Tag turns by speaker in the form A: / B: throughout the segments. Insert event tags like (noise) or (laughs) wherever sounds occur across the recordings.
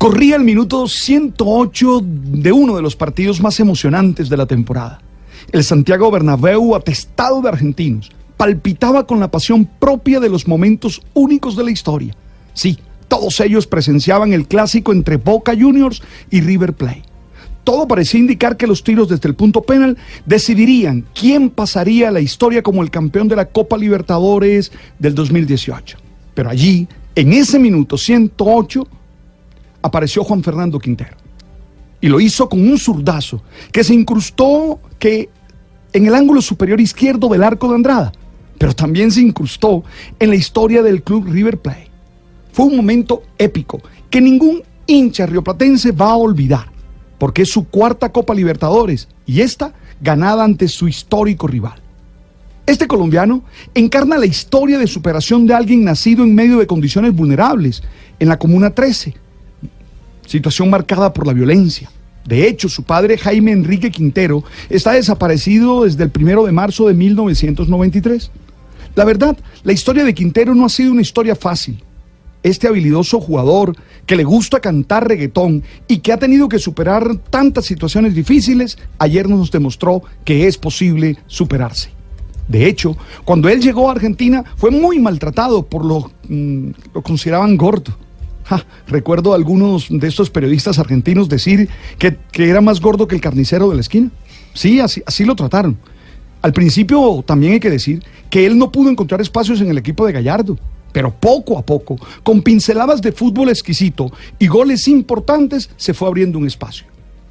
A: Corría el minuto 108 de uno de los partidos más emocionantes de la temporada. El Santiago Bernabéu, atestado de argentinos, palpitaba con la pasión propia de los momentos únicos de la historia. Sí, todos ellos presenciaban el clásico entre Boca Juniors y River Plate. Todo parecía indicar que los tiros desde el punto penal decidirían quién pasaría a la historia como el campeón de la Copa Libertadores del 2018. Pero allí, en ese minuto 108, apareció Juan Fernando Quintero. Y lo hizo con un zurdazo que se incrustó que en el ángulo superior izquierdo del arco de Andrada, pero también se incrustó en la historia del club River Plate. Fue un momento épico que ningún hincha rioplatense va a olvidar, porque es su cuarta Copa Libertadores y esta ganada ante su histórico rival. Este colombiano encarna la historia de superación de alguien nacido en medio de condiciones vulnerables en la Comuna 13 situación marcada por la violencia. De hecho, su padre Jaime Enrique Quintero está desaparecido desde el primero de marzo de 1993. La verdad, la historia de Quintero no ha sido una historia fácil. Este habilidoso jugador que le gusta cantar reggaetón y que ha tenido que superar tantas situaciones difíciles, ayer nos demostró que es posible superarse. De hecho, cuando él llegó a Argentina fue muy maltratado por lo, mm, lo consideraban gordo recuerdo a algunos de estos periodistas argentinos decir que, era más gordo que el carnicero de la esquina. Sí, así, así lo trataron. Al principio también hay que decir que él no pudo encontrar espacios en el equipo de Gallardo, pero poco a poco, con pinceladas de fútbol exquisito y goles importantes, se fue abriendo un espacio.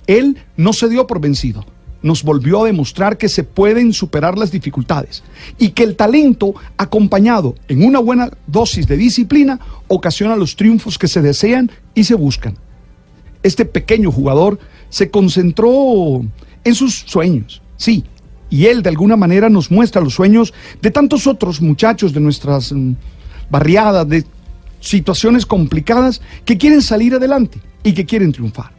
A: Él no se dio por vencido nos volvió a demostrar que se pueden superar las dificultades y que el talento, acompañado en una buena dosis de disciplina, ocasiona los triunfos que se desean y se buscan. Este pequeño jugador se concentró en sus sueños, sí, y él de alguna manera nos muestra los sueños de tantos otros muchachos de nuestras mm, barriadas, de situaciones complicadas que quieren salir adelante y que quieren triunfar.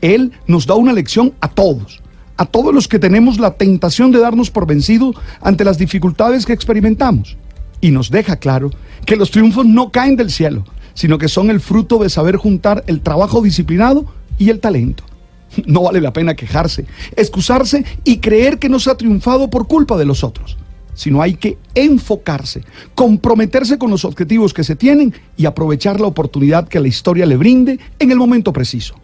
A: Él nos da una lección a todos a todos los que tenemos la tentación de darnos por vencido ante las dificultades que experimentamos. Y nos deja claro que los triunfos no caen del cielo, sino que son el fruto de saber juntar el trabajo disciplinado y el talento. (laughs) No vale la pena quejarse, excusarse y creer que no se ha triunfado por culpa de los otros, sino hay que enfocarse, comprometerse con los objetivos que se tienen y aprovechar la oportunidad que la historia le brinde en el momento preciso.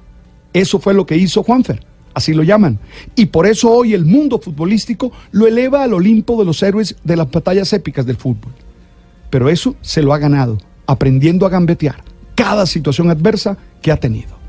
A: Eso fue lo que hizo Juanfer así lo llaman. Y por eso hoy el mundo futbolístico lo eleva al Olimpo de los héroes de las batallas épicas del fútbol. Pero eso se lo ha ganado, aprendiendo a gambetear cada situación adversa que ha tenido.